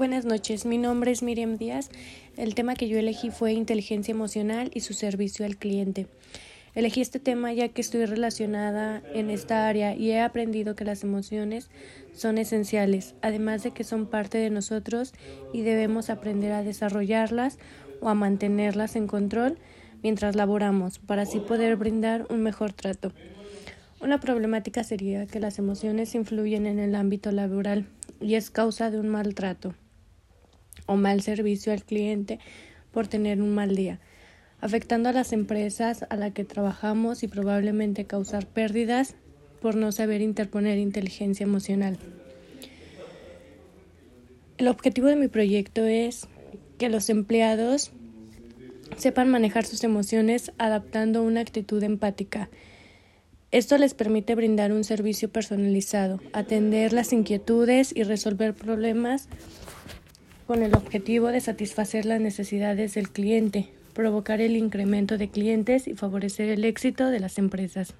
Buenas noches, mi nombre es Miriam Díaz. El tema que yo elegí fue inteligencia emocional y su servicio al cliente. Elegí este tema ya que estoy relacionada en esta área y he aprendido que las emociones son esenciales, además de que son parte de nosotros y debemos aprender a desarrollarlas o a mantenerlas en control mientras laboramos para así poder brindar un mejor trato. Una problemática sería que las emociones influyen en el ámbito laboral y es causa de un maltrato o mal servicio al cliente por tener un mal día, afectando a las empresas a las que trabajamos y probablemente causar pérdidas por no saber interponer inteligencia emocional. El objetivo de mi proyecto es que los empleados sepan manejar sus emociones adaptando una actitud empática esto les permite brindar un servicio personalizado, atender las inquietudes y resolver problemas con el objetivo de satisfacer las necesidades del cliente, provocar el incremento de clientes y favorecer el éxito de las empresas.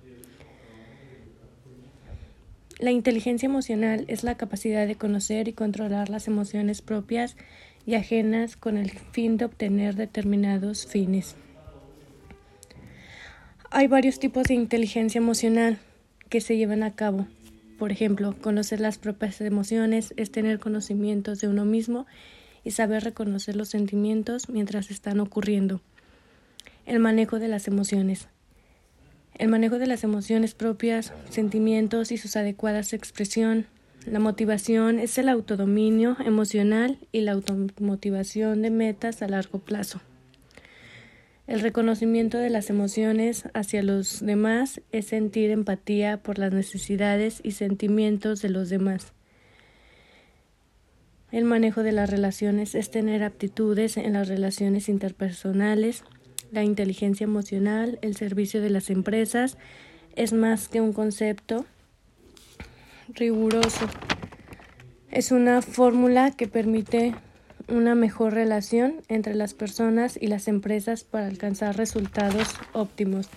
La inteligencia emocional es la capacidad de conocer y controlar las emociones propias y ajenas con el fin de obtener determinados fines. Hay varios tipos de inteligencia emocional que se llevan a cabo. Por ejemplo, conocer las propias emociones es tener conocimientos de uno mismo y saber reconocer los sentimientos mientras están ocurriendo. El manejo de las emociones. El manejo de las emociones propias, sentimientos y sus adecuadas expresión. La motivación es el autodominio emocional y la automotivación de metas a largo plazo. El reconocimiento de las emociones hacia los demás es sentir empatía por las necesidades y sentimientos de los demás. El manejo de las relaciones es tener aptitudes en las relaciones interpersonales. La inteligencia emocional, el servicio de las empresas, es más que un concepto riguroso. Es una fórmula que permite una mejor relación entre las personas y las empresas para alcanzar resultados óptimos.